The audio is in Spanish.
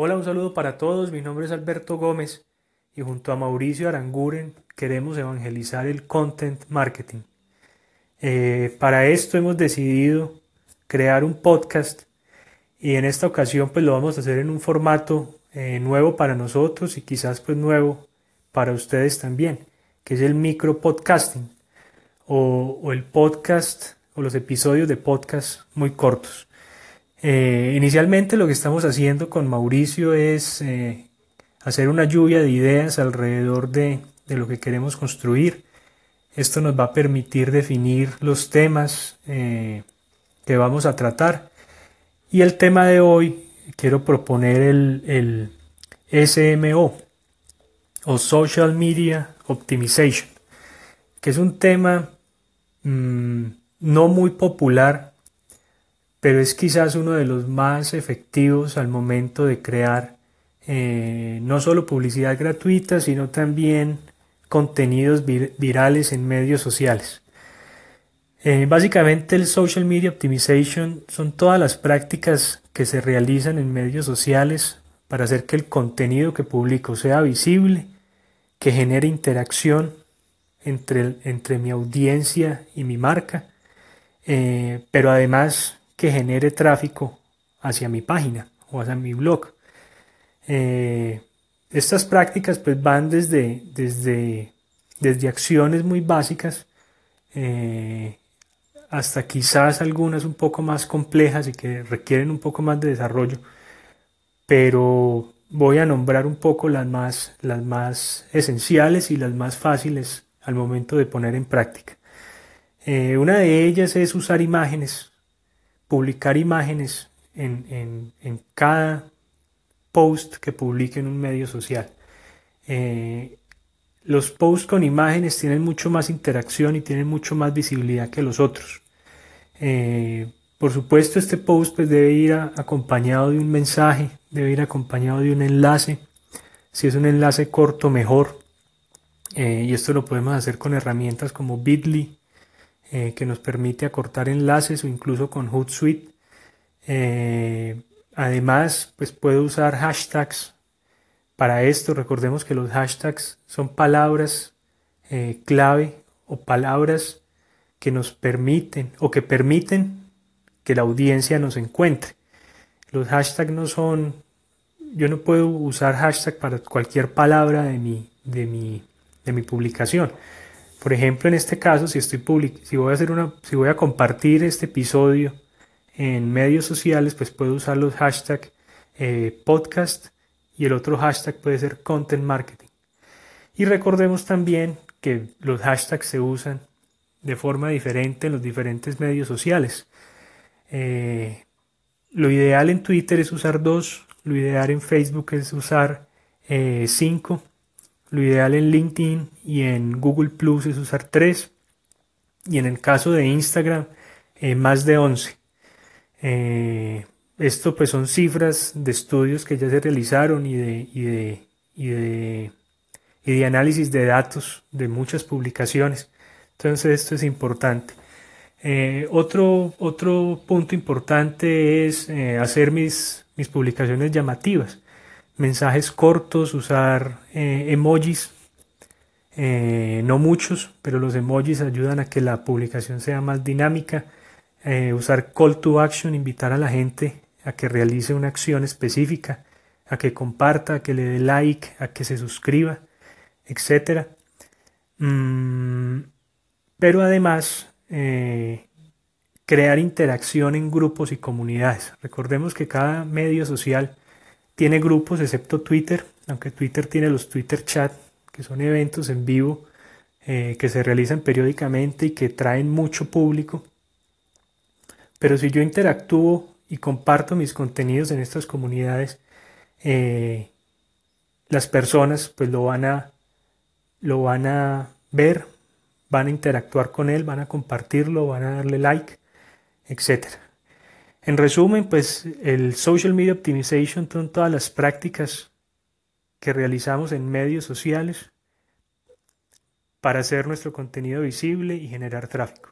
Hola, un saludo para todos. Mi nombre es Alberto Gómez y junto a Mauricio Aranguren queremos evangelizar el content marketing. Eh, para esto hemos decidido crear un podcast y en esta ocasión pues lo vamos a hacer en un formato eh, nuevo para nosotros y quizás pues nuevo para ustedes también, que es el micro podcasting o, o el podcast o los episodios de podcast muy cortos. Eh, inicialmente lo que estamos haciendo con Mauricio es eh, hacer una lluvia de ideas alrededor de, lo que queremos construir. Esto nos va a permitir definir los temas eh, que vamos a tratar. Y el tema de hoy quiero proponer el, SMO o Social Media Optimization, que es un tema mm, no muy popular pero es quizás uno de los más efectivos al momento de crear eh, no solo publicidad gratuita, sino también contenidos virales en medios sociales. Eh, básicamente el Social Media Optimization son todas las prácticas que se realizan en medios sociales para hacer que el contenido que publico sea visible, que genere interacción entre, entre mi audiencia y mi marca, eh, pero además que genere tráfico hacia mi página o hacia mi blog. Eh, estas prácticas pues van desde, desde, desde acciones muy básicas eh, hasta quizás algunas un poco más complejas y que requieren un poco más de desarrollo, pero voy a nombrar un poco las más, las más esenciales y las más fáciles al momento de poner en práctica. Eh, una de ellas es usar imágenes publicar imágenes en, cada post que publique en un medio social. Eh, los posts con imágenes tienen mucho más interacción y tienen mucho más visibilidad que los otros. Eh, por supuesto, este post pues, debe ir acompañado de un mensaje, debe ir acompañado de un enlace. Si es un enlace corto, mejor. Eh, y esto lo podemos hacer con herramientas como Bitly eh, que nos permite acortar enlaces o incluso con Hootsuite. Eh, además, pues puedo usar hashtags para esto. Recordemos que los hashtags son palabras eh, clave o palabras que nos permiten o que permiten que la audiencia nos encuentre. Los hashtags no son, yo no puedo usar hashtag para cualquier palabra de mi, de mi, de mi publicación. Por ejemplo, en este caso, si estoy si voy a hacer una, si voy a compartir este episodio en medios sociales, pues puedo usar los hashtags eh, podcast y el otro hashtag puede ser content marketing. Y recordemos también que los hashtags se usan de forma diferente en los diferentes medios sociales. Eh, lo ideal en Twitter es usar dos, lo ideal en Facebook es usar eh, cinco lo ideal en LinkedIn y en Google Plus es usar 3 y en el caso de Instagram eh, más de 11. Eh, esto pues son cifras de estudios que ya se realizaron y de, y de, y de, y de análisis de datos de muchas publicaciones. Entonces esto es importante. Eh, otro, otro punto importante es hacer mis, mis publicaciones llamativas mensajes cortos, usar eh, emojis, eh, no muchos, pero los emojis ayudan a que la publicación sea más dinámica, eh, usar call to action, invitar a la gente a que realice una acción específica, a que comparta, a que le dé like, a que se suscriba, etc. Mm, pero además, crear interacción en grupos y comunidades. Recordemos que cada medio social tiene grupos excepto Twitter, aunque Twitter tiene los Twitter Chat, que son eventos en vivo eh, que se realizan periódicamente y que traen mucho público. Pero si yo interactúo y comparto mis contenidos en estas comunidades, eh, las personas pues lo van a lo van a ver, van a interactuar con él, van a compartirlo, van a darle like, etcétera. En resumen, pues el Social Media Optimization son todas las prácticas que realizamos en medios sociales para hacer nuestro contenido visible y generar tráfico.